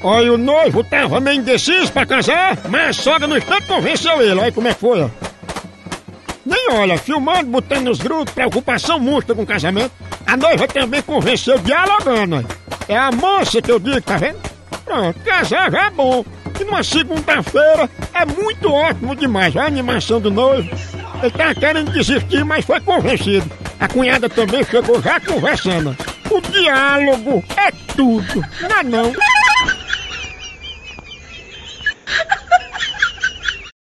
Olha, o noivo tava meio indeciso pra casar, mas a sogra no instante convenceu ele. Olha como é que foi, ó. Nem olha, filmando, botando nos grupos, preocupação monstro com o casamento. A noiva também convenceu dialogando. É a moça que eu digo, tá vendo? Pronto, casar já é bom. E numa segunda-feira é muito ótimo demais. Olha A animação do noivo. Ele tá querendo desistir, mas foi convencido. A cunhada também chegou já conversando. O diálogo é tudo, não é não?